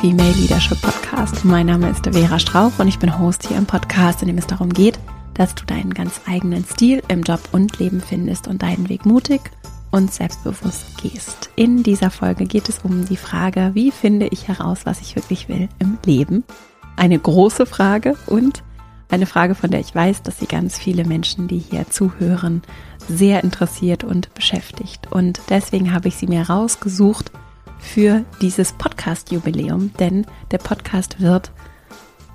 Female Leadership Podcast. Mein Name ist Vera Strauch und ich bin Host hier im Podcast, in dem es darum geht, dass du deinen ganz eigenen Stil im Job und Leben findest und deinen Weg mutig und selbstbewusst gehst. In dieser Folge geht es um die Frage, wie finde ich heraus, was ich wirklich will im Leben? Eine große Frage und eine Frage, von der ich weiß, dass sie ganz viele Menschen, die hier zuhören, sehr interessiert und beschäftigt. Und deswegen habe ich sie mir rausgesucht für dieses Podcast-Jubiläum, denn der Podcast wird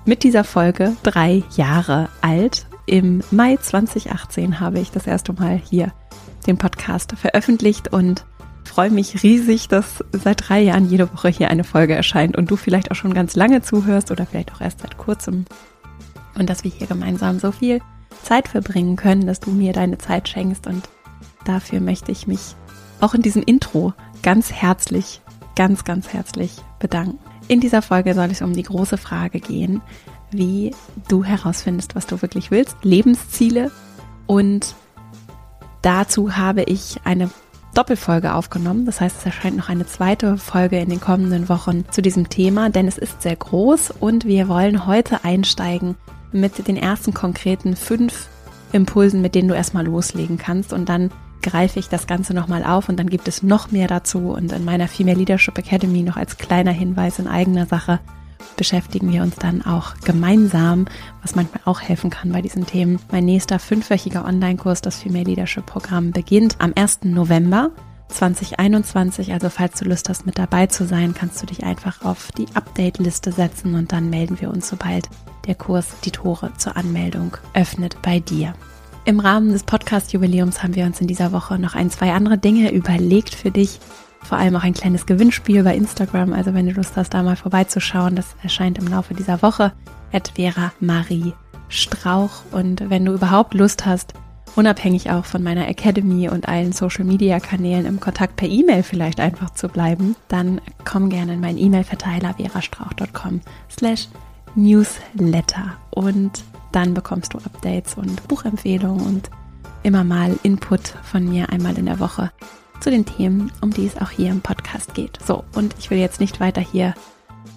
mit dieser Folge drei Jahre alt. Im Mai 2018 habe ich das erste Mal hier den Podcast veröffentlicht und freue mich riesig, dass seit drei Jahren jede Woche hier eine Folge erscheint und du vielleicht auch schon ganz lange zuhörst oder vielleicht auch erst seit kurzem und dass wir hier gemeinsam so viel Zeit verbringen können, dass du mir deine Zeit schenkst und dafür möchte ich mich auch in diesem Intro ganz herzlich, ganz, ganz herzlich bedanken. In dieser Folge soll es um die große Frage gehen, wie du herausfindest, was du wirklich willst, Lebensziele und dazu habe ich eine Doppelfolge aufgenommen. Das heißt, es erscheint noch eine zweite Folge in den kommenden Wochen zu diesem Thema, denn es ist sehr groß und wir wollen heute einsteigen mit den ersten konkreten fünf Impulsen, mit denen du erstmal loslegen kannst und dann greife ich das Ganze nochmal auf und dann gibt es noch mehr dazu und in meiner Female Leadership Academy noch als kleiner Hinweis in eigener Sache beschäftigen wir uns dann auch gemeinsam, was manchmal auch helfen kann bei diesen Themen. Mein nächster fünfwöchiger Online-Kurs, das Female Leadership Programm, beginnt am 1. November 2021. Also falls du Lust hast, mit dabei zu sein, kannst du dich einfach auf die Update-Liste setzen und dann melden wir uns, sobald der Kurs die Tore zur Anmeldung öffnet bei dir. Im Rahmen des Podcast-Jubiläums haben wir uns in dieser Woche noch ein, zwei andere Dinge überlegt für dich. Vor allem auch ein kleines Gewinnspiel bei Instagram. Also wenn du Lust hast, da mal vorbeizuschauen, das erscheint im Laufe dieser Woche. At Vera Marie Strauch. Und wenn du überhaupt Lust hast, unabhängig auch von meiner Academy und allen Social Media Kanälen im Kontakt per E-Mail vielleicht einfach zu bleiben, dann komm gerne in meinen E-Mail-Verteiler verastrauch.com slash newsletter und dann bekommst du Updates und Buchempfehlungen und immer mal Input von mir einmal in der Woche zu den Themen, um die es auch hier im Podcast geht. So, und ich will jetzt nicht weiter hier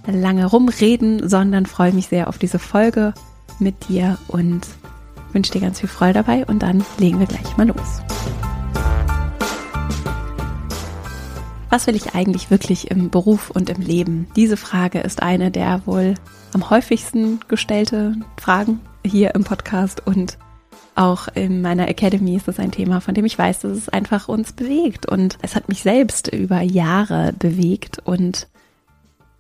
lange rumreden, sondern freue mich sehr auf diese Folge mit dir und wünsche dir ganz viel Freude dabei und dann legen wir gleich mal los. Was will ich eigentlich wirklich im Beruf und im Leben? Diese Frage ist eine der wohl am häufigsten gestellte Fragen hier im Podcast und auch in meiner Academy ist das ein Thema, von dem ich weiß, dass es einfach uns bewegt. Und es hat mich selbst über Jahre bewegt und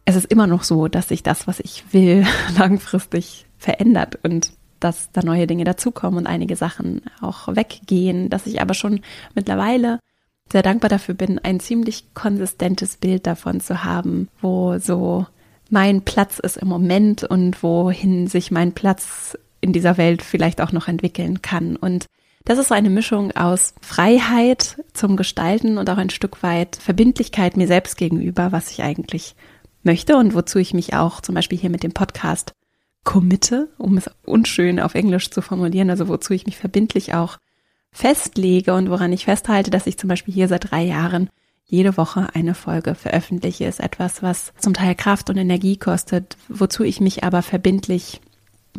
es ist immer noch so, dass sich das, was ich will, langfristig verändert und dass da neue Dinge dazukommen und einige Sachen auch weggehen, dass ich aber schon mittlerweile sehr dankbar dafür bin, ein ziemlich konsistentes Bild davon zu haben, wo so mein Platz ist im Moment und wohin sich mein Platz in dieser Welt vielleicht auch noch entwickeln kann. Und das ist so eine Mischung aus Freiheit zum Gestalten und auch ein Stück weit Verbindlichkeit mir selbst gegenüber, was ich eigentlich möchte und wozu ich mich auch zum Beispiel hier mit dem Podcast committe, um es unschön auf Englisch zu formulieren, also wozu ich mich verbindlich auch festlege und woran ich festhalte, dass ich zum Beispiel hier seit drei Jahren jede Woche eine Folge veröffentliche, ist etwas, was zum Teil Kraft und Energie kostet, wozu ich mich aber verbindlich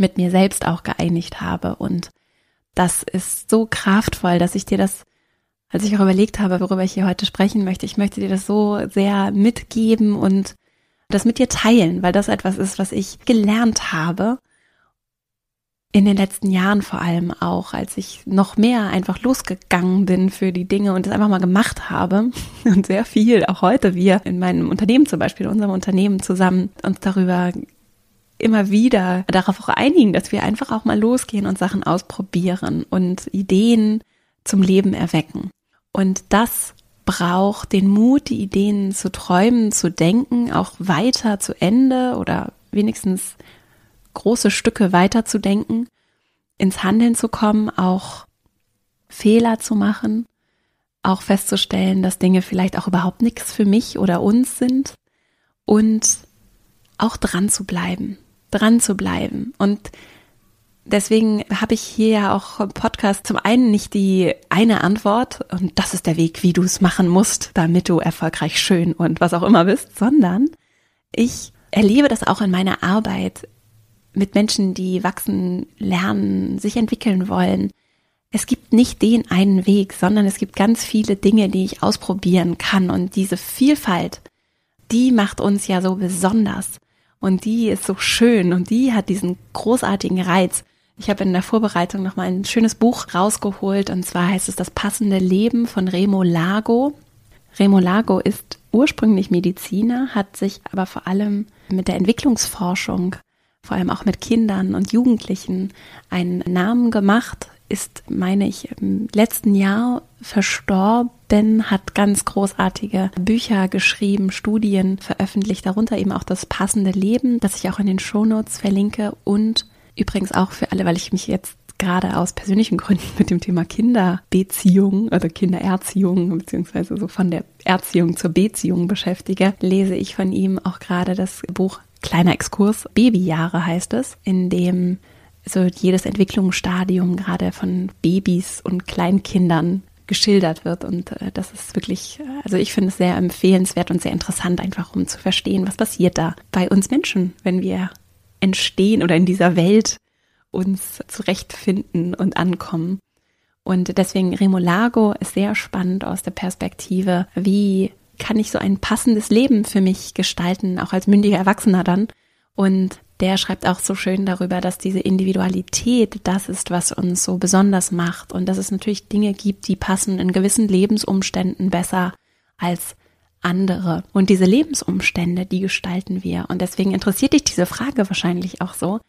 mit mir selbst auch geeinigt habe. Und das ist so kraftvoll, dass ich dir das, als ich auch überlegt habe, worüber ich hier heute sprechen möchte, ich möchte dir das so sehr mitgeben und das mit dir teilen, weil das etwas ist, was ich gelernt habe in den letzten Jahren vor allem auch, als ich noch mehr einfach losgegangen bin für die Dinge und es einfach mal gemacht habe und sehr viel, auch heute wir in meinem Unternehmen zum Beispiel, in unserem Unternehmen zusammen uns darüber immer wieder darauf auch einigen, dass wir einfach auch mal losgehen und Sachen ausprobieren und Ideen zum Leben erwecken. Und das braucht den Mut, die Ideen zu träumen, zu denken, auch weiter zu Ende oder wenigstens große Stücke weiterzudenken, ins Handeln zu kommen, auch Fehler zu machen, auch festzustellen, dass Dinge vielleicht auch überhaupt nichts für mich oder uns sind und auch dran zu bleiben, dran zu bleiben. Und deswegen habe ich hier ja auch im Podcast zum einen nicht die eine Antwort und das ist der Weg, wie du es machen musst, damit du erfolgreich schön und was auch immer bist, sondern ich erlebe das auch in meiner Arbeit mit Menschen, die wachsen, lernen, sich entwickeln wollen. Es gibt nicht den einen Weg, sondern es gibt ganz viele Dinge, die ich ausprobieren kann. Und diese Vielfalt, die macht uns ja so besonders. Und die ist so schön und die hat diesen großartigen Reiz. Ich habe in der Vorbereitung nochmal ein schönes Buch rausgeholt und zwar heißt es Das passende Leben von Remo Lago. Remo Lago ist ursprünglich Mediziner, hat sich aber vor allem mit der Entwicklungsforschung, vor allem auch mit Kindern und Jugendlichen einen Namen gemacht, ist, meine ich, im letzten Jahr verstorben, hat ganz großartige Bücher geschrieben, Studien veröffentlicht, darunter eben auch das passende Leben, das ich auch in den Shownotes verlinke. Und übrigens auch für alle, weil ich mich jetzt gerade aus persönlichen Gründen mit dem Thema Kinderbeziehung, also Kindererziehung, beziehungsweise so von der Erziehung zur Beziehung beschäftige, lese ich von ihm auch gerade das Buch Kleiner Exkurs, Babyjahre heißt es, in dem so jedes Entwicklungsstadium gerade von Babys und Kleinkindern geschildert wird. Und äh, das ist wirklich, also ich finde es sehr empfehlenswert und sehr interessant, einfach um zu verstehen, was passiert da bei uns Menschen, wenn wir entstehen oder in dieser Welt uns zurechtfinden und ankommen. Und deswegen Remolago ist sehr spannend aus der Perspektive, wie kann ich so ein passendes Leben für mich gestalten, auch als mündiger Erwachsener dann. Und der schreibt auch so schön darüber, dass diese Individualität das ist, was uns so besonders macht und dass es natürlich Dinge gibt, die passen in gewissen Lebensumständen besser als andere. Und diese Lebensumstände, die gestalten wir. Und deswegen interessiert dich diese Frage wahrscheinlich auch so,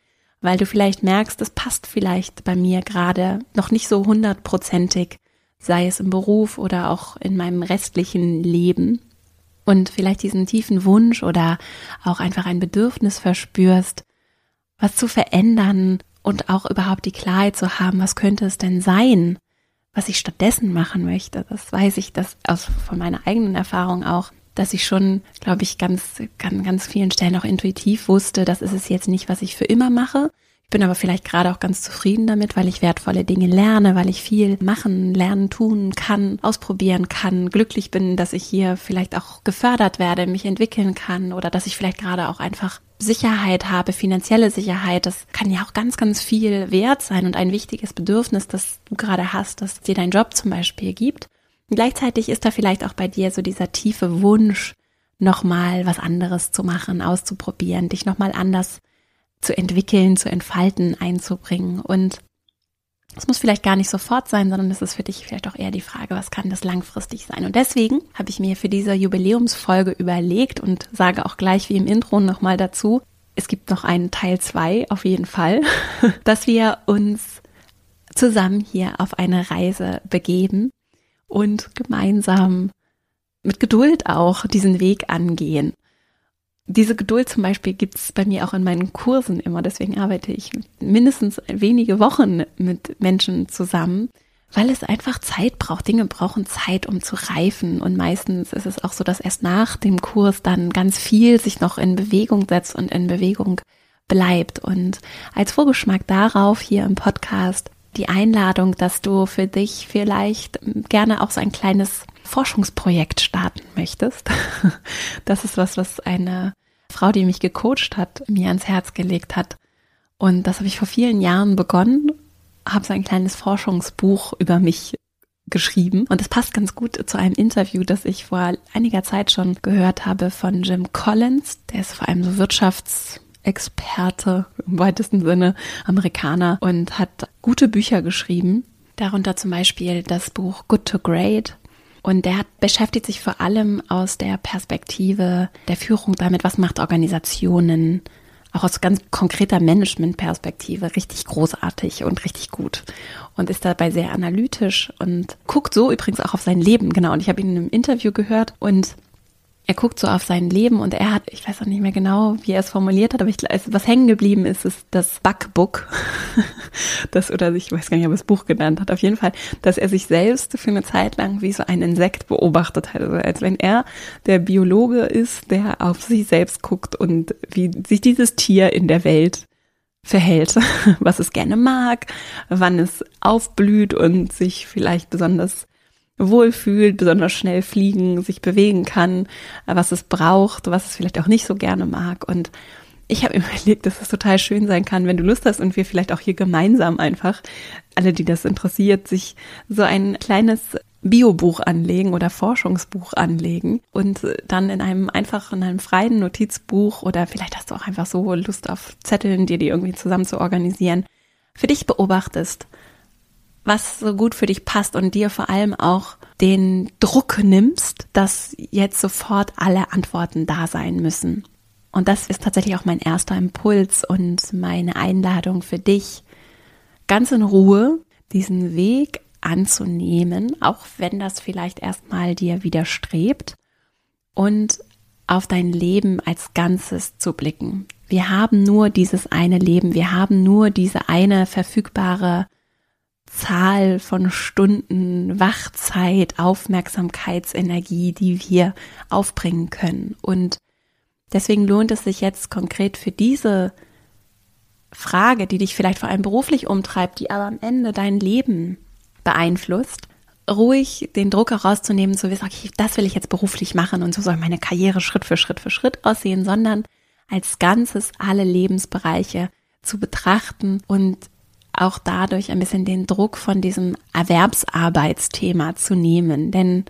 weil du vielleicht merkst, es passt vielleicht bei mir gerade noch nicht so hundertprozentig, sei es im Beruf oder auch in meinem restlichen Leben. Und vielleicht diesen tiefen Wunsch oder auch einfach ein Bedürfnis verspürst, was zu verändern und auch überhaupt die Klarheit zu haben, was könnte es denn sein, was ich stattdessen machen möchte. Das weiß ich, das aus von meiner eigenen Erfahrung auch, dass ich schon, glaube ich, ganz, ganz, ganz vielen Stellen auch intuitiv wusste, das ist es jetzt nicht, was ich für immer mache. Bin aber vielleicht gerade auch ganz zufrieden damit, weil ich wertvolle Dinge lerne, weil ich viel machen, lernen, tun kann, ausprobieren kann, glücklich bin, dass ich hier vielleicht auch gefördert werde, mich entwickeln kann oder dass ich vielleicht gerade auch einfach Sicherheit habe, finanzielle Sicherheit. Das kann ja auch ganz, ganz viel wert sein und ein wichtiges Bedürfnis, das du gerade hast, das dir dein Job zum Beispiel gibt. Und gleichzeitig ist da vielleicht auch bei dir so dieser tiefe Wunsch, nochmal was anderes zu machen, auszuprobieren, dich nochmal anders zu entwickeln, zu entfalten, einzubringen. Und es muss vielleicht gar nicht sofort sein, sondern es ist für dich vielleicht auch eher die Frage, was kann das langfristig sein? Und deswegen habe ich mir für diese Jubiläumsfolge überlegt und sage auch gleich wie im Intro nochmal dazu, es gibt noch einen Teil zwei auf jeden Fall, dass wir uns zusammen hier auf eine Reise begeben und gemeinsam mit Geduld auch diesen Weg angehen. Diese Geduld zum Beispiel gibt es bei mir auch in meinen Kursen immer. Deswegen arbeite ich mindestens wenige Wochen mit Menschen zusammen, weil es einfach Zeit braucht. Dinge brauchen Zeit, um zu reifen. Und meistens ist es auch so, dass erst nach dem Kurs dann ganz viel sich noch in Bewegung setzt und in Bewegung bleibt. Und als Vorgeschmack darauf hier im Podcast die Einladung, dass du für dich vielleicht gerne auch so ein kleines Forschungsprojekt starten möchtest. Das ist was, was eine Frau, die mich gecoacht hat, mir ans Herz gelegt hat. Und das habe ich vor vielen Jahren begonnen, habe so ein kleines Forschungsbuch über mich geschrieben. Und es passt ganz gut zu einem Interview, das ich vor einiger Zeit schon gehört habe von Jim Collins. Der ist vor allem so Wirtschafts- Experte im weitesten Sinne, Amerikaner und hat gute Bücher geschrieben. Darunter zum Beispiel das Buch Good to Great. Und der hat, beschäftigt sich vor allem aus der Perspektive der Führung damit, was macht Organisationen, auch aus ganz konkreter Management-Perspektive richtig großartig und richtig gut und ist dabei sehr analytisch und guckt so übrigens auch auf sein Leben, genau. Und ich habe ihn in einem Interview gehört und er guckt so auf sein Leben und er hat, ich weiß auch nicht mehr genau, wie er es formuliert hat, aber ich, was hängen geblieben ist, ist das Backbook. das, oder ich weiß gar nicht, ob er das Buch genannt hat. Auf jeden Fall, dass er sich selbst für eine Zeit lang wie so ein Insekt beobachtet hat. Also als wenn er der Biologe ist, der auf sich selbst guckt und wie sich dieses Tier in der Welt verhält, was es gerne mag, wann es aufblüht und sich vielleicht besonders wohlfühlt, besonders schnell fliegen, sich bewegen kann, was es braucht, was es vielleicht auch nicht so gerne mag. Und ich habe überlegt, dass es total schön sein kann, wenn du Lust hast und wir vielleicht auch hier gemeinsam einfach, alle, die das interessiert, sich so ein kleines Biobuch anlegen oder Forschungsbuch anlegen und dann in einem einfach in einem freien Notizbuch oder vielleicht hast du auch einfach so Lust auf Zetteln, dir die irgendwie zusammen zu organisieren, für dich beobachtest, was so gut für dich passt und dir vor allem auch den Druck nimmst, dass jetzt sofort alle Antworten da sein müssen. Und das ist tatsächlich auch mein erster Impuls und meine Einladung für dich, ganz in Ruhe diesen Weg anzunehmen, auch wenn das vielleicht erstmal dir widerstrebt und auf dein Leben als Ganzes zu blicken. Wir haben nur dieses eine Leben, wir haben nur diese eine verfügbare Zahl von Stunden Wachzeit, Aufmerksamkeitsenergie, die wir aufbringen können. Und deswegen lohnt es sich jetzt konkret für diese Frage, die dich vielleicht vor allem beruflich umtreibt, die aber am Ende dein Leben beeinflusst, ruhig den Druck herauszunehmen, zu wissen, okay, das will ich jetzt beruflich machen und so soll meine Karriere Schritt für Schritt für Schritt aussehen, sondern als Ganzes alle Lebensbereiche zu betrachten und auch dadurch ein bisschen den Druck von diesem Erwerbsarbeitsthema zu nehmen. Denn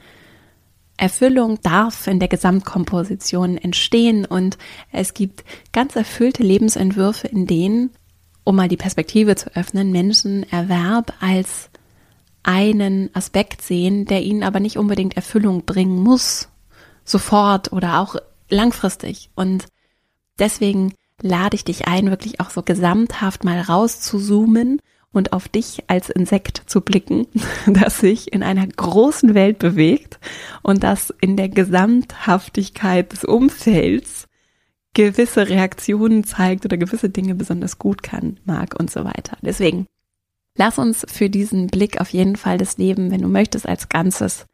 Erfüllung darf in der Gesamtkomposition entstehen und es gibt ganz erfüllte Lebensentwürfe, in denen, um mal die Perspektive zu öffnen, Menschen Erwerb als einen Aspekt sehen, der ihnen aber nicht unbedingt Erfüllung bringen muss, sofort oder auch langfristig. Und deswegen lade ich dich ein, wirklich auch so gesamthaft mal rauszuzoomen und auf dich als Insekt zu blicken, das sich in einer großen Welt bewegt und das in der Gesamthaftigkeit des Umfelds gewisse Reaktionen zeigt oder gewisse Dinge besonders gut kann, mag und so weiter. Deswegen Lass uns für diesen Blick auf jeden Fall das Leben, wenn du möchtest, als Ganzes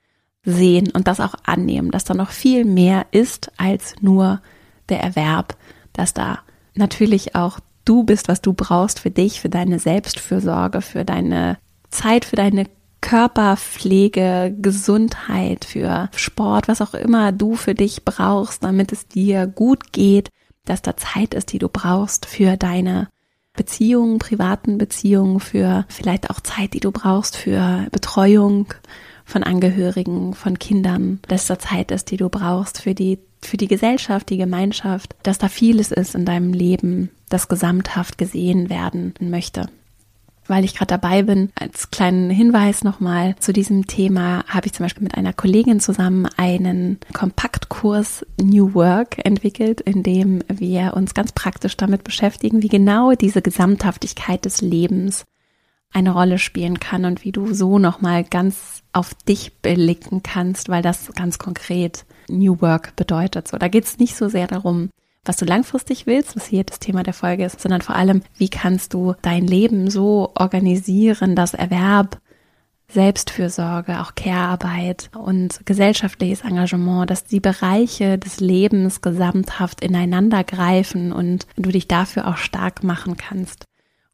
sehen und das auch annehmen, dass da noch viel mehr ist als nur der Erwerb, dass da natürlich auch du bist, was du brauchst für dich, für deine Selbstfürsorge, für deine Zeit, für deine Körperpflege, Gesundheit, für Sport, was auch immer du für dich brauchst, damit es dir gut geht, dass da Zeit ist, die du brauchst für deine Beziehungen, privaten Beziehungen, für vielleicht auch Zeit, die du brauchst für Betreuung von Angehörigen, von Kindern, dass da Zeit ist, die du brauchst für die für die Gesellschaft, die Gemeinschaft, dass da vieles ist in deinem Leben, das gesamthaft gesehen werden möchte. Weil ich gerade dabei bin, als kleinen Hinweis nochmal zu diesem Thema habe ich zum Beispiel mit einer Kollegin zusammen einen Kompaktkurs New Work entwickelt, in dem wir uns ganz praktisch damit beschäftigen, wie genau diese Gesamthaftigkeit des Lebens eine Rolle spielen kann und wie du so nochmal ganz auf dich blicken kannst, weil das ganz konkret New Work bedeutet. So, da geht es nicht so sehr darum, was du langfristig willst, was hier das Thema der Folge ist, sondern vor allem, wie kannst du dein Leben so organisieren, dass Erwerb, Selbstfürsorge, auch Care-Arbeit und gesellschaftliches Engagement, dass die Bereiche des Lebens gesamthaft ineinander greifen und du dich dafür auch stark machen kannst.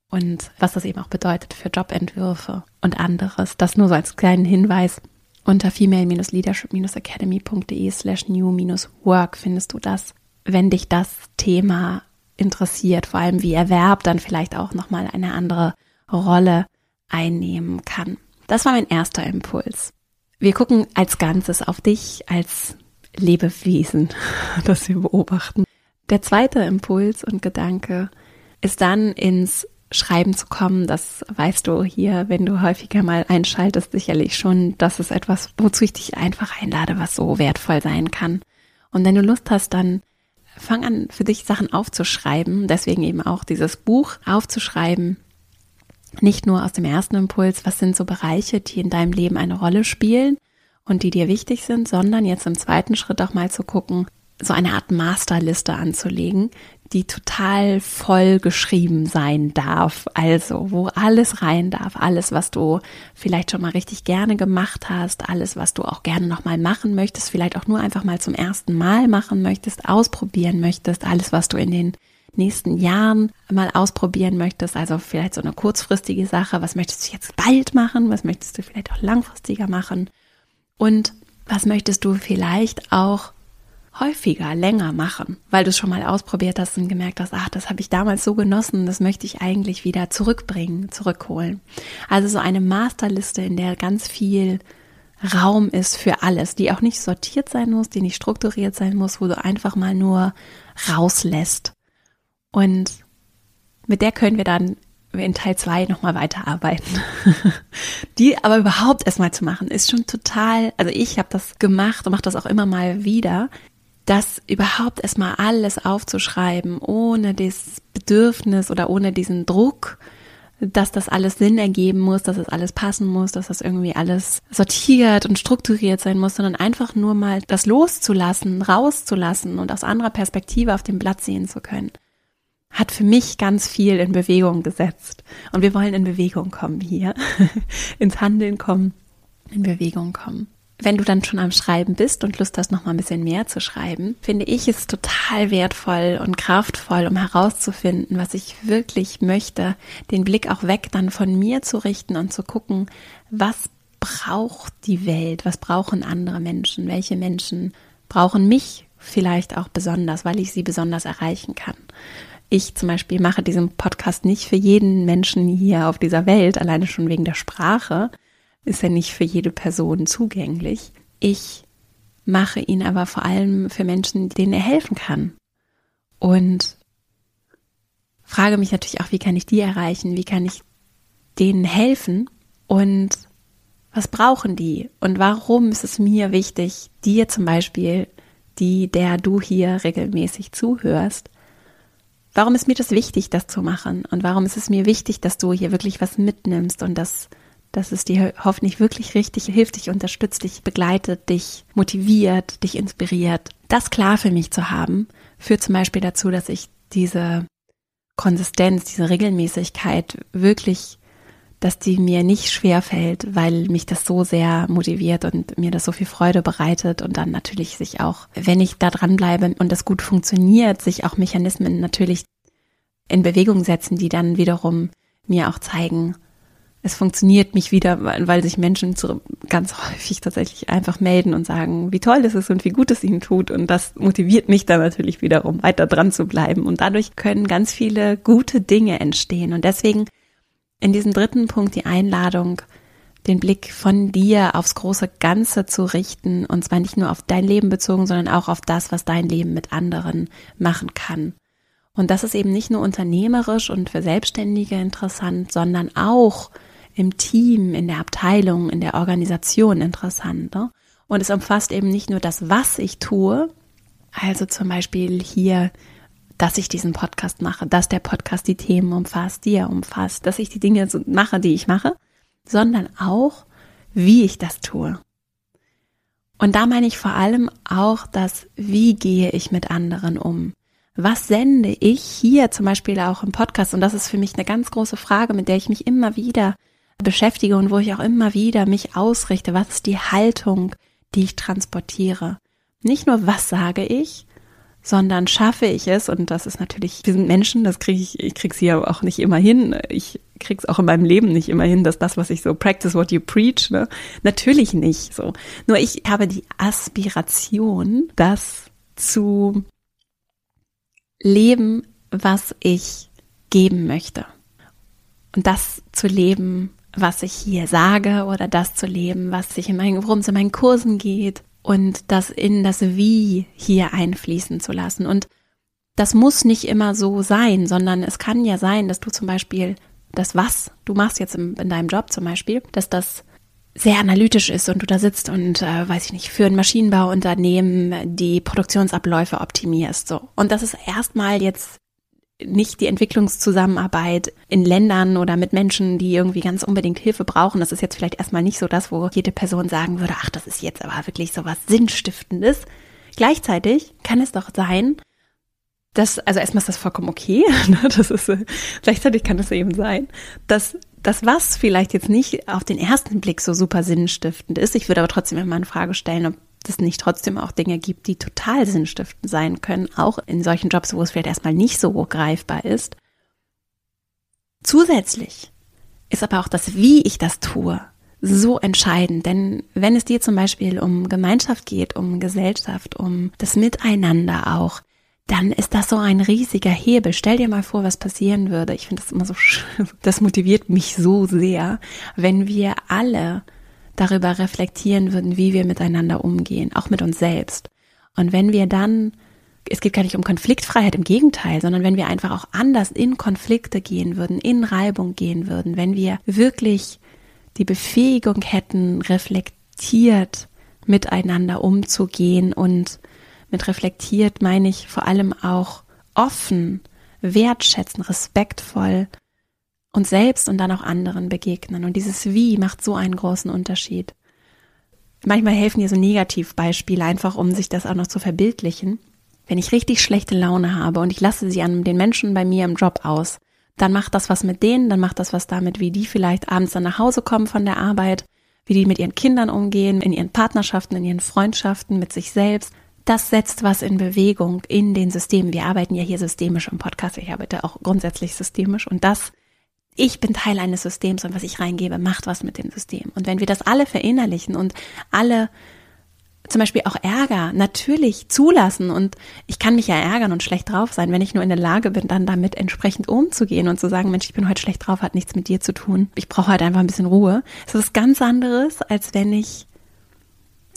Und was das eben auch bedeutet für Jobentwürfe und anderes. Das nur so als kleinen Hinweis. Unter female-leadership-academy.de slash new-work findest du das wenn dich das Thema interessiert, vor allem wie Erwerb dann vielleicht auch nochmal eine andere Rolle einnehmen kann. Das war mein erster Impuls. Wir gucken als Ganzes auf dich als Lebewesen, das wir beobachten. Der zweite Impuls und Gedanke ist dann ins Schreiben zu kommen. Das weißt du hier, wenn du häufiger mal einschaltest, sicherlich schon. Das ist etwas, wozu ich dich einfach einlade, was so wertvoll sein kann. Und wenn du Lust hast, dann fang an, für dich Sachen aufzuschreiben. Deswegen eben auch dieses Buch aufzuschreiben. Nicht nur aus dem ersten Impuls, was sind so Bereiche, die in deinem Leben eine Rolle spielen und die dir wichtig sind, sondern jetzt im zweiten Schritt auch mal zu gucken, so eine Art Masterliste anzulegen, die total voll geschrieben sein darf. Also, wo alles rein darf, alles, was du vielleicht schon mal richtig gerne gemacht hast, alles, was du auch gerne nochmal machen möchtest, vielleicht auch nur einfach mal zum ersten Mal machen möchtest, ausprobieren möchtest, alles, was du in den nächsten Jahren mal ausprobieren möchtest, also vielleicht so eine kurzfristige Sache, was möchtest du jetzt bald machen, was möchtest du vielleicht auch langfristiger machen? Und was möchtest du vielleicht auch häufiger, länger machen, weil du es schon mal ausprobiert hast und gemerkt hast, ach, das habe ich damals so genossen, das möchte ich eigentlich wieder zurückbringen, zurückholen. Also so eine Masterliste, in der ganz viel Raum ist für alles, die auch nicht sortiert sein muss, die nicht strukturiert sein muss, wo du einfach mal nur rauslässt. Und mit der können wir dann in Teil 2 nochmal weiterarbeiten. die aber überhaupt erstmal zu machen, ist schon total, also ich habe das gemacht und mache das auch immer mal wieder, das überhaupt erstmal alles aufzuschreiben, ohne das Bedürfnis oder ohne diesen Druck, dass das alles Sinn ergeben muss, dass es alles passen muss, dass das irgendwie alles sortiert und strukturiert sein muss, sondern einfach nur mal das loszulassen, rauszulassen und aus anderer Perspektive auf dem Blatt sehen zu können, hat für mich ganz viel in Bewegung gesetzt. Und wir wollen in Bewegung kommen hier, ins Handeln kommen, in Bewegung kommen wenn du dann schon am Schreiben bist und Lust hast, noch mal ein bisschen mehr zu schreiben, finde ich es total wertvoll und kraftvoll, um herauszufinden, was ich wirklich möchte, den Blick auch weg dann von mir zu richten und zu gucken, was braucht die Welt, was brauchen andere Menschen, welche Menschen brauchen mich vielleicht auch besonders, weil ich sie besonders erreichen kann. Ich zum Beispiel mache diesen Podcast nicht für jeden Menschen hier auf dieser Welt, alleine schon wegen der Sprache, ist ja nicht für jede Person zugänglich. Ich mache ihn aber vor allem für Menschen, denen er helfen kann. Und frage mich natürlich auch, wie kann ich die erreichen? Wie kann ich denen helfen? Und was brauchen die? Und warum ist es mir wichtig, dir zum Beispiel, die, der du hier regelmäßig zuhörst, warum ist mir das wichtig, das zu machen? Und warum ist es mir wichtig, dass du hier wirklich was mitnimmst und das dass es dir hoffentlich wirklich richtig hilft, dich unterstützt, dich begleitet, dich motiviert, dich inspiriert. Das klar für mich zu haben, führt zum Beispiel dazu, dass ich diese Konsistenz, diese Regelmäßigkeit wirklich, dass die mir nicht schwer fällt, weil mich das so sehr motiviert und mir das so viel Freude bereitet und dann natürlich sich auch, wenn ich da dranbleibe und das gut funktioniert, sich auch Mechanismen natürlich in Bewegung setzen, die dann wiederum mir auch zeigen, es funktioniert mich wieder, weil sich Menschen ganz häufig tatsächlich einfach melden und sagen, wie toll es ist und wie gut es ihnen tut. Und das motiviert mich dann natürlich wiederum, weiter dran zu bleiben. Und dadurch können ganz viele gute Dinge entstehen. Und deswegen in diesem dritten Punkt die Einladung, den Blick von dir aufs große Ganze zu richten. Und zwar nicht nur auf dein Leben bezogen, sondern auch auf das, was dein Leben mit anderen machen kann. Und das ist eben nicht nur unternehmerisch und für Selbstständige interessant, sondern auch im Team, in der Abteilung, in der Organisation interessant. Ne? Und es umfasst eben nicht nur das, was ich tue, also zum Beispiel hier, dass ich diesen Podcast mache, dass der Podcast die Themen umfasst, die er umfasst, dass ich die Dinge mache, die ich mache, sondern auch, wie ich das tue. Und da meine ich vor allem auch das, wie gehe ich mit anderen um? Was sende ich hier zum Beispiel auch im Podcast? Und das ist für mich eine ganz große Frage, mit der ich mich immer wieder beschäftige und wo ich auch immer wieder mich ausrichte, was ist die Haltung, die ich transportiere. Nicht nur, was sage ich, sondern schaffe ich es, und das ist natürlich, wir sind Menschen, das kriege ich, ich krieg's hier auch nicht immer hin. Ich krieg's auch in meinem Leben nicht immer hin, dass das, was ich so practice what you preach, ne? Natürlich nicht so. Nur ich habe die Aspiration, das zu leben, was ich geben möchte. Und das zu leben, was ich hier sage oder das zu leben, was sich in meinen, worum es in meinen Kursen geht und das in das Wie hier einfließen zu lassen. Und das muss nicht immer so sein, sondern es kann ja sein, dass du zum Beispiel das Was du machst jetzt in, in deinem Job zum Beispiel, dass das sehr analytisch ist und du da sitzt und äh, weiß ich nicht für ein Maschinenbauunternehmen die Produktionsabläufe optimierst so und das ist erstmal jetzt nicht die Entwicklungszusammenarbeit in Ländern oder mit Menschen, die irgendwie ganz unbedingt Hilfe brauchen. Das ist jetzt vielleicht erstmal nicht so das, wo jede Person sagen würde, ach, das ist jetzt aber wirklich so was Sinnstiftendes. Gleichzeitig kann es doch sein, dass, also erstmal ist das vollkommen okay, ne? das ist, gleichzeitig kann es eben sein, dass das, was vielleicht jetzt nicht auf den ersten Blick so super sinnstiftend ist, ich würde aber trotzdem immer eine Frage stellen, ob es nicht trotzdem auch Dinge gibt, die total sinnstiftend sein können, auch in solchen Jobs, wo es vielleicht erstmal nicht so greifbar ist. Zusätzlich ist aber auch das, wie ich das tue, so entscheidend, denn wenn es dir zum Beispiel um Gemeinschaft geht, um Gesellschaft, um das Miteinander auch, dann ist das so ein riesiger Hebel. Stell dir mal vor, was passieren würde. Ich finde das immer so, das motiviert mich so sehr, wenn wir alle darüber reflektieren würden, wie wir miteinander umgehen, auch mit uns selbst. Und wenn wir dann, es geht gar nicht um Konfliktfreiheit, im Gegenteil, sondern wenn wir einfach auch anders in Konflikte gehen würden, in Reibung gehen würden, wenn wir wirklich die Befähigung hätten, reflektiert miteinander umzugehen und mit reflektiert meine ich vor allem auch offen, wertschätzen, respektvoll und selbst und dann auch anderen begegnen. Und dieses Wie macht so einen großen Unterschied. Manchmal helfen hier so Negativbeispiele einfach, um sich das auch noch zu verbildlichen. Wenn ich richtig schlechte Laune habe und ich lasse sie an den Menschen bei mir im Job aus, dann macht das was mit denen, dann macht das was damit, wie die vielleicht abends dann nach Hause kommen von der Arbeit, wie die mit ihren Kindern umgehen, in ihren Partnerschaften, in ihren Freundschaften, mit sich selbst das setzt was in Bewegung in den Systemen. Wir arbeiten ja hier systemisch im Podcast. Ich arbeite auch grundsätzlich systemisch und das, ich bin Teil eines Systems und was ich reingebe, macht was mit dem System. Und wenn wir das alle verinnerlichen und alle zum Beispiel auch Ärger natürlich zulassen und ich kann mich ja ärgern und schlecht drauf sein, wenn ich nur in der Lage bin, dann damit entsprechend umzugehen und zu sagen, Mensch, ich bin heute schlecht drauf, hat nichts mit dir zu tun. Ich brauche halt einfach ein bisschen Ruhe. Das ist was ganz anderes, als wenn ich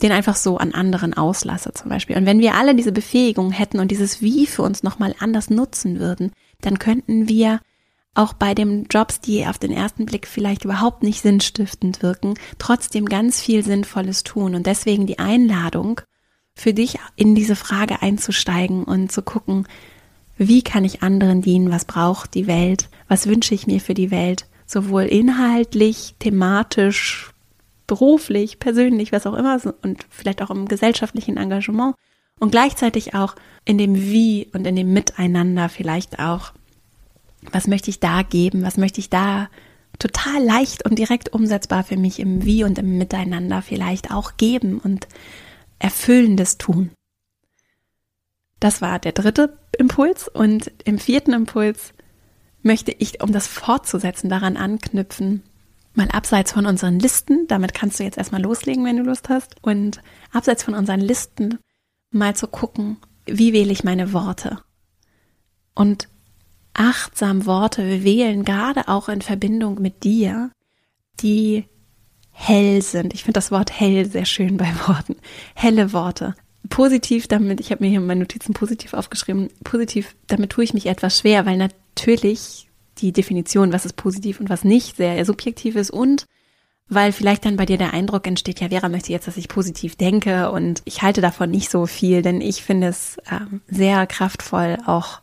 den einfach so an anderen auslasse zum Beispiel. Und wenn wir alle diese Befähigung hätten und dieses Wie für uns nochmal anders nutzen würden, dann könnten wir auch bei den Jobs, die auf den ersten Blick vielleicht überhaupt nicht sinnstiftend wirken, trotzdem ganz viel Sinnvolles tun. Und deswegen die Einladung für dich in diese Frage einzusteigen und zu gucken, wie kann ich anderen dienen, was braucht die Welt, was wünsche ich mir für die Welt, sowohl inhaltlich, thematisch, beruflich, persönlich, was auch immer und vielleicht auch im gesellschaftlichen Engagement und gleichzeitig auch in dem Wie und in dem Miteinander vielleicht auch. Was möchte ich da geben? Was möchte ich da total leicht und direkt umsetzbar für mich im Wie und im Miteinander vielleicht auch geben und Erfüllendes tun? Das war der dritte Impuls und im vierten Impuls möchte ich, um das fortzusetzen, daran anknüpfen, mal abseits von unseren Listen, damit kannst du jetzt erstmal loslegen, wenn du Lust hast, und abseits von unseren Listen mal zu gucken, wie wähle ich meine Worte? Und achtsam Worte wählen, gerade auch in Verbindung mit dir, die hell sind. Ich finde das Wort hell sehr schön bei Worten. Helle Worte. Positiv damit, ich habe mir hier meine Notizen positiv aufgeschrieben, positiv, damit tue ich mich etwas schwer, weil natürlich die Definition, was ist positiv und was nicht, sehr subjektiv ist und weil vielleicht dann bei dir der Eindruck entsteht, ja, Vera möchte jetzt, dass ich positiv denke und ich halte davon nicht so viel, denn ich finde es ähm, sehr kraftvoll, auch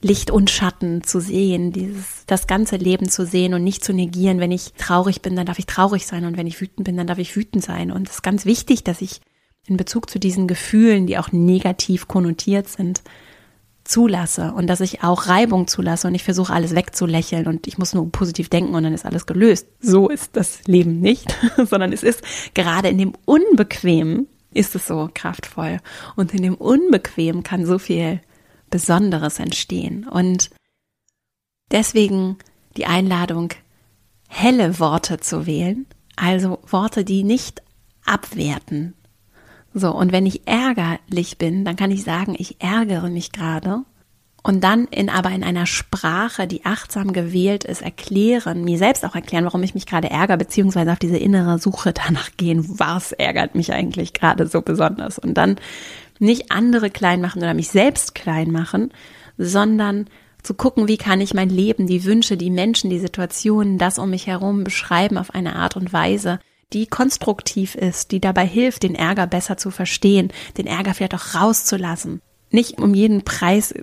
Licht und Schatten zu sehen, dieses, das ganze Leben zu sehen und nicht zu negieren. Wenn ich traurig bin, dann darf ich traurig sein und wenn ich wütend bin, dann darf ich wütend sein. Und es ist ganz wichtig, dass ich in Bezug zu diesen Gefühlen, die auch negativ konnotiert sind, zulasse und dass ich auch Reibung zulasse und ich versuche alles wegzulächeln und ich muss nur positiv denken und dann ist alles gelöst. So ist das Leben nicht, sondern es ist gerade in dem Unbequemen ist es so kraftvoll und in dem Unbequem kann so viel Besonderes entstehen und deswegen die Einladung, helle Worte zu wählen, also Worte, die nicht abwerten, so, und wenn ich ärgerlich bin, dann kann ich sagen, ich ärgere mich gerade. Und dann in aber in einer Sprache, die achtsam gewählt ist, erklären, mir selbst auch erklären, warum ich mich gerade ärgere, beziehungsweise auf diese innere Suche danach gehen, was ärgert mich eigentlich gerade so besonders. Und dann nicht andere klein machen oder mich selbst klein machen, sondern zu gucken, wie kann ich mein Leben, die Wünsche, die Menschen, die Situationen, das um mich herum beschreiben auf eine Art und Weise, die konstruktiv ist, die dabei hilft, den Ärger besser zu verstehen, den Ärger vielleicht auch rauszulassen. Nicht um jeden Preis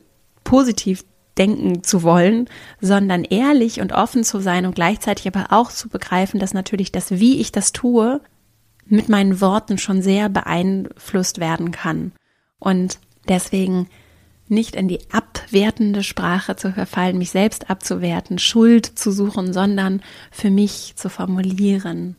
positiv denken zu wollen, sondern ehrlich und offen zu sein und gleichzeitig aber auch zu begreifen, dass natürlich das, wie ich das tue, mit meinen Worten schon sehr beeinflusst werden kann. Und deswegen nicht in die abwertende Sprache zu verfallen, mich selbst abzuwerten, Schuld zu suchen, sondern für mich zu formulieren,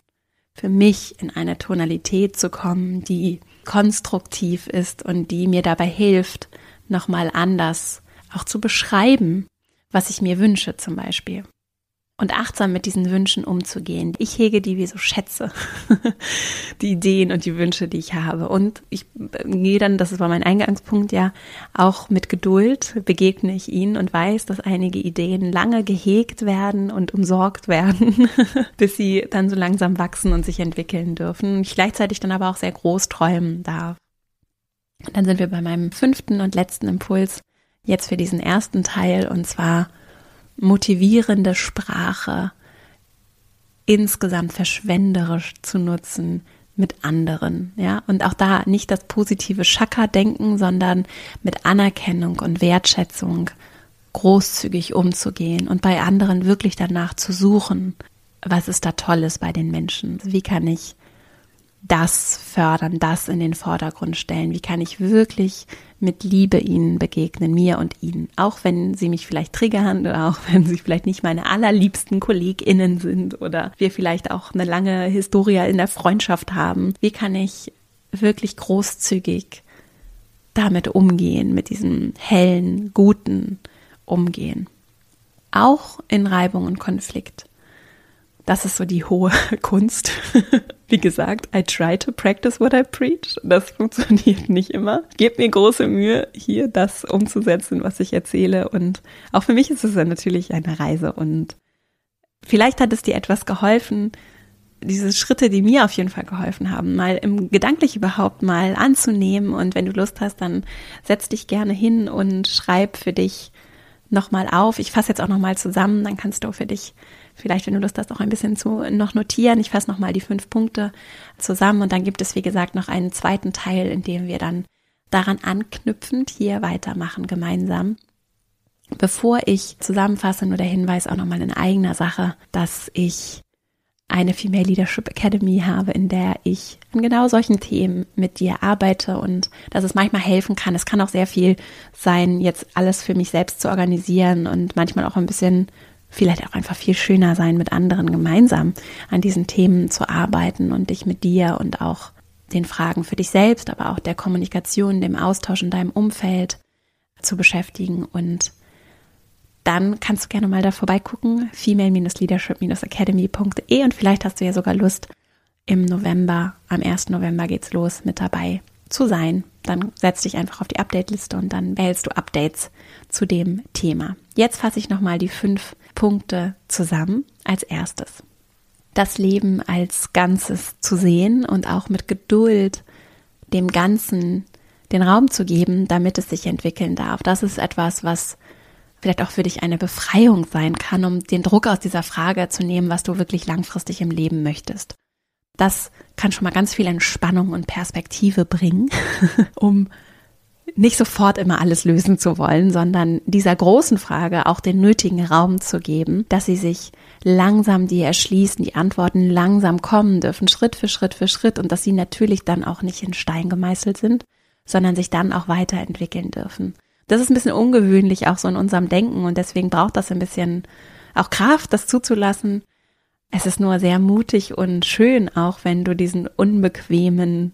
für mich in eine Tonalität zu kommen, die konstruktiv ist und die mir dabei hilft, nochmal anders auch zu beschreiben, was ich mir wünsche zum Beispiel. Und achtsam mit diesen Wünschen umzugehen. Ich hege die wie so Schätze, die Ideen und die Wünsche, die ich habe. Und ich gehe dann, das war mein Eingangspunkt ja, auch mit Geduld begegne ich ihnen und weiß, dass einige Ideen lange gehegt werden und umsorgt werden, bis sie dann so langsam wachsen und sich entwickeln dürfen. Ich gleichzeitig dann aber auch sehr groß träumen darf. Und dann sind wir bei meinem fünften und letzten Impuls jetzt für diesen ersten Teil und zwar motivierende Sprache insgesamt verschwenderisch zu nutzen mit anderen, ja, und auch da nicht das positive Schakka-Denken, sondern mit Anerkennung und Wertschätzung großzügig umzugehen und bei anderen wirklich danach zu suchen, was ist da Tolles bei den Menschen? Wie kann ich das fördern, das in den Vordergrund stellen? Wie kann ich wirklich mit Liebe ihnen begegnen, mir und ihnen? Auch wenn sie mich vielleicht triggern oder auch wenn sie vielleicht nicht meine allerliebsten KollegInnen sind oder wir vielleicht auch eine lange Historie in der Freundschaft haben. Wie kann ich wirklich großzügig damit umgehen, mit diesem hellen, guten Umgehen? Auch in Reibung und Konflikt. Das ist so die hohe Kunst. Wie gesagt, I try to practice what I preach. Das funktioniert nicht immer. Gebt mir große Mühe, hier das umzusetzen, was ich erzähle. Und auch für mich ist es natürlich eine Reise. Und vielleicht hat es dir etwas geholfen, diese Schritte, die mir auf jeden Fall geholfen haben, mal im gedanklich überhaupt mal anzunehmen. Und wenn du Lust hast, dann setz dich gerne hin und schreib für dich nochmal auf. Ich fasse jetzt auch nochmal zusammen, dann kannst du für dich vielleicht, wenn du Lust hast, auch ein bisschen zu noch notieren. Ich fasse nochmal die fünf Punkte zusammen und dann gibt es, wie gesagt, noch einen zweiten Teil, in dem wir dann daran anknüpfend hier weitermachen gemeinsam. Bevor ich zusammenfasse, nur der Hinweis auch nochmal in eigener Sache, dass ich eine Female Leadership Academy habe, in der ich an genau solchen Themen mit dir arbeite und dass es manchmal helfen kann. Es kann auch sehr viel sein, jetzt alles für mich selbst zu organisieren und manchmal auch ein bisschen vielleicht auch einfach viel schöner sein, mit anderen gemeinsam an diesen Themen zu arbeiten und dich mit dir und auch den Fragen für dich selbst, aber auch der Kommunikation, dem Austausch in deinem Umfeld zu beschäftigen und dann kannst du gerne mal da vorbeigucken, female-leadership-academy.de und vielleicht hast du ja sogar Lust, im November, am 1. November geht's los, mit dabei zu sein. Dann setz dich einfach auf die Update-Liste und dann wählst du Updates zu dem Thema. Jetzt fasse ich nochmal die fünf Punkte zusammen. Als erstes. Das Leben als Ganzes zu sehen und auch mit Geduld dem Ganzen den Raum zu geben, damit es sich entwickeln darf. Das ist etwas, was vielleicht auch für dich eine Befreiung sein kann, um den Druck aus dieser Frage zu nehmen, was du wirklich langfristig im Leben möchtest. Das kann schon mal ganz viel Entspannung und Perspektive bringen, um nicht sofort immer alles lösen zu wollen, sondern dieser großen Frage auch den nötigen Raum zu geben, dass sie sich langsam die erschließen, die Antworten langsam kommen dürfen, Schritt für Schritt für Schritt und dass sie natürlich dann auch nicht in Stein gemeißelt sind, sondern sich dann auch weiterentwickeln dürfen. Das ist ein bisschen ungewöhnlich auch so in unserem Denken und deswegen braucht das ein bisschen auch Kraft, das zuzulassen. Es ist nur sehr mutig und schön, auch wenn du diesen unbequemen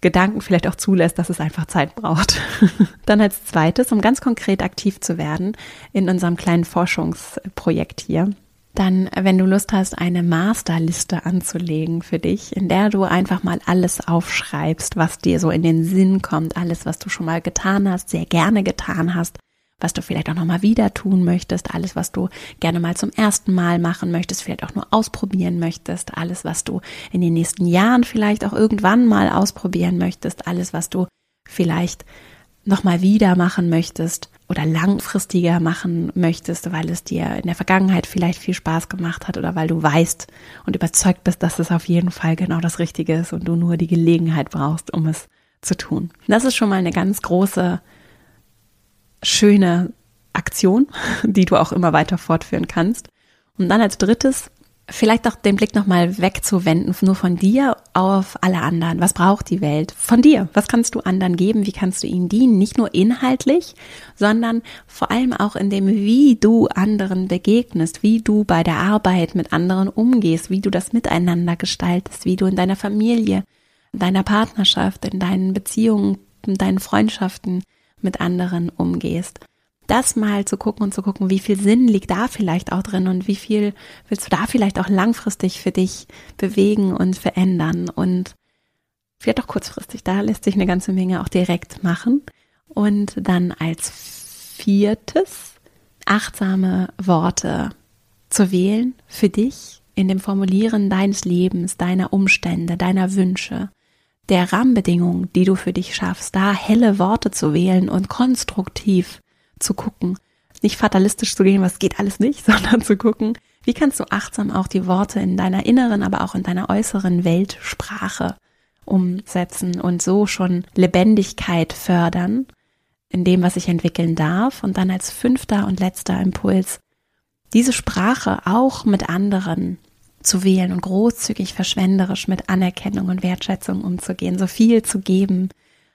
Gedanken vielleicht auch zulässt, dass es einfach Zeit braucht. Dann als zweites, um ganz konkret aktiv zu werden in unserem kleinen Forschungsprojekt hier, dann, wenn du Lust hast, eine Masterliste anzulegen für dich, in der du einfach mal alles aufschreibst, was dir so in den Sinn kommt, alles, was du schon mal getan hast, sehr gerne getan hast, was du vielleicht auch nochmal wieder tun möchtest, alles, was du gerne mal zum ersten Mal machen möchtest, vielleicht auch nur ausprobieren möchtest, alles, was du in den nächsten Jahren vielleicht auch irgendwann mal ausprobieren möchtest, alles, was du vielleicht nochmal wieder machen möchtest oder langfristiger machen möchtest, weil es dir in der Vergangenheit vielleicht viel Spaß gemacht hat oder weil du weißt und überzeugt bist, dass es auf jeden Fall genau das Richtige ist und du nur die Gelegenheit brauchst, um es zu tun. Das ist schon mal eine ganz große schöne Aktion, die du auch immer weiter fortführen kannst. Und dann als drittes vielleicht auch den Blick nochmal wegzuwenden, nur von dir auf alle anderen. Was braucht die Welt? Von dir. Was kannst du anderen geben? Wie kannst du ihnen dienen? Nicht nur inhaltlich, sondern vor allem auch in dem, wie du anderen begegnest, wie du bei der Arbeit mit anderen umgehst, wie du das miteinander gestaltest, wie du in deiner Familie, in deiner Partnerschaft, in deinen Beziehungen, in deinen Freundschaften mit anderen umgehst. Das mal zu gucken und zu gucken, wie viel Sinn liegt da vielleicht auch drin und wie viel willst du da vielleicht auch langfristig für dich bewegen und verändern und vielleicht auch kurzfristig, da lässt sich eine ganze Menge auch direkt machen. Und dann als viertes achtsame Worte zu wählen für dich in dem Formulieren deines Lebens, deiner Umstände, deiner Wünsche, der Rahmenbedingungen, die du für dich schaffst, da helle Worte zu wählen und konstruktiv zu gucken, nicht fatalistisch zu gehen, was geht alles nicht, sondern zu gucken, wie kannst du achtsam auch die Worte in deiner inneren, aber auch in deiner äußeren Weltsprache umsetzen und so schon Lebendigkeit fördern in dem, was ich entwickeln darf. Und dann als fünfter und letzter Impuls, diese Sprache auch mit anderen zu wählen und großzügig verschwenderisch mit Anerkennung und Wertschätzung umzugehen, so viel zu geben,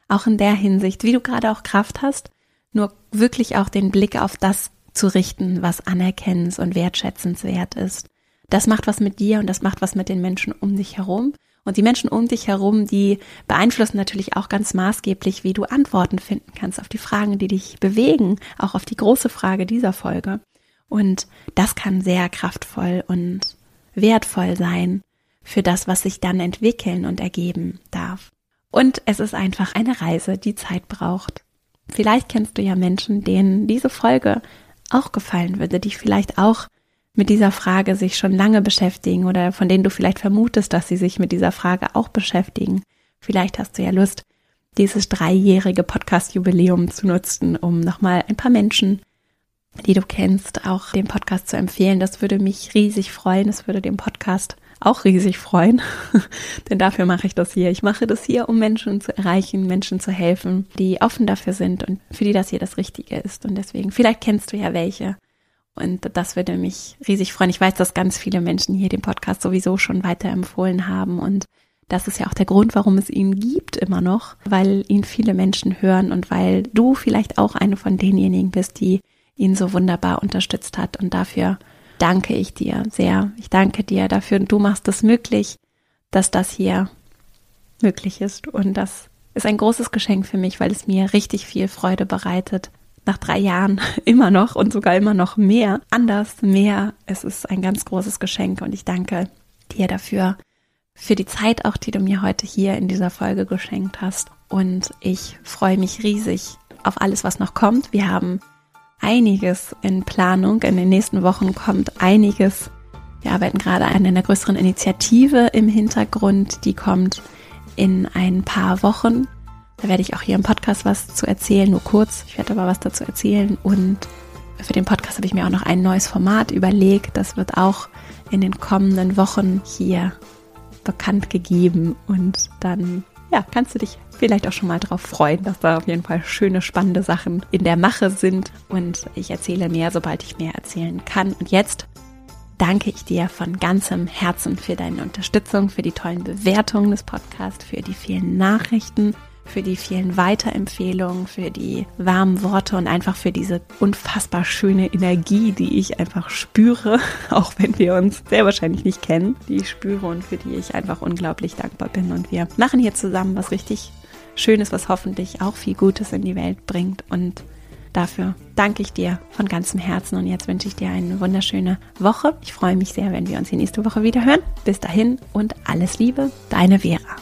auch in der Hinsicht, wie du gerade auch Kraft hast, nur wirklich auch den Blick auf das zu richten, was anerkennens- und wertschätzenswert ist. Das macht was mit dir und das macht was mit den Menschen um dich herum. Und die Menschen um dich herum, die beeinflussen natürlich auch ganz maßgeblich, wie du Antworten finden kannst auf die Fragen, die dich bewegen, auch auf die große Frage dieser Folge. Und das kann sehr kraftvoll und wertvoll sein für das, was sich dann entwickeln und ergeben darf. Und es ist einfach eine Reise, die Zeit braucht. Vielleicht kennst du ja Menschen, denen diese Folge auch gefallen würde, die vielleicht auch mit dieser Frage sich schon lange beschäftigen oder von denen du vielleicht vermutest, dass sie sich mit dieser Frage auch beschäftigen. Vielleicht hast du ja Lust, dieses dreijährige Podcast-Jubiläum zu nutzen, um nochmal ein paar Menschen, die du kennst, auch den Podcast zu empfehlen. Das würde mich riesig freuen. Das würde den Podcast auch riesig freuen, denn dafür mache ich das hier. Ich mache das hier, um Menschen zu erreichen, Menschen zu helfen, die offen dafür sind und für die das hier das Richtige ist. Und deswegen, vielleicht kennst du ja welche, und das würde mich riesig freuen. Ich weiß, dass ganz viele Menschen hier den Podcast sowieso schon weiterempfohlen haben. Und das ist ja auch der Grund, warum es ihn gibt immer noch, weil ihn viele Menschen hören und weil du vielleicht auch eine von denjenigen bist, die ihn so wunderbar unterstützt hat. Und dafür danke ich dir sehr. Ich danke dir dafür. Du machst es möglich, dass das hier möglich ist. Und das ist ein großes Geschenk für mich, weil es mir richtig viel Freude bereitet, nach drei Jahren immer noch und sogar immer noch mehr, anders, mehr. Es ist ein ganz großes Geschenk und ich danke dir dafür, für die Zeit auch, die du mir heute hier in dieser Folge geschenkt hast. Und ich freue mich riesig auf alles, was noch kommt. Wir haben einiges in Planung. In den nächsten Wochen kommt einiges. Wir arbeiten gerade an einer größeren Initiative im Hintergrund. Die kommt in ein paar Wochen. Da werde ich auch hier im Podcast was zu erzählen, nur kurz. Ich werde aber was dazu erzählen. Und für den Podcast habe ich mir auch noch ein neues Format überlegt. Das wird auch in den kommenden Wochen hier bekannt gegeben. Und dann, ja, kannst du dich vielleicht auch schon mal darauf freuen, dass da auf jeden Fall schöne, spannende Sachen in der Mache sind. Und ich erzähle mehr, sobald ich mehr erzählen kann. Und jetzt danke ich dir von ganzem Herzen für deine Unterstützung, für die tollen Bewertungen des Podcasts, für die vielen Nachrichten für die vielen Weiterempfehlungen, für die warmen Worte und einfach für diese unfassbar schöne Energie, die ich einfach spüre, auch wenn wir uns sehr wahrscheinlich nicht kennen, die ich spüre und für die ich einfach unglaublich dankbar bin. Und wir machen hier zusammen was richtig Schönes, was hoffentlich auch viel Gutes in die Welt bringt. Und dafür danke ich dir von ganzem Herzen. Und jetzt wünsche ich dir eine wunderschöne Woche. Ich freue mich sehr, wenn wir uns die nächste Woche wieder hören. Bis dahin und alles Liebe, deine Vera.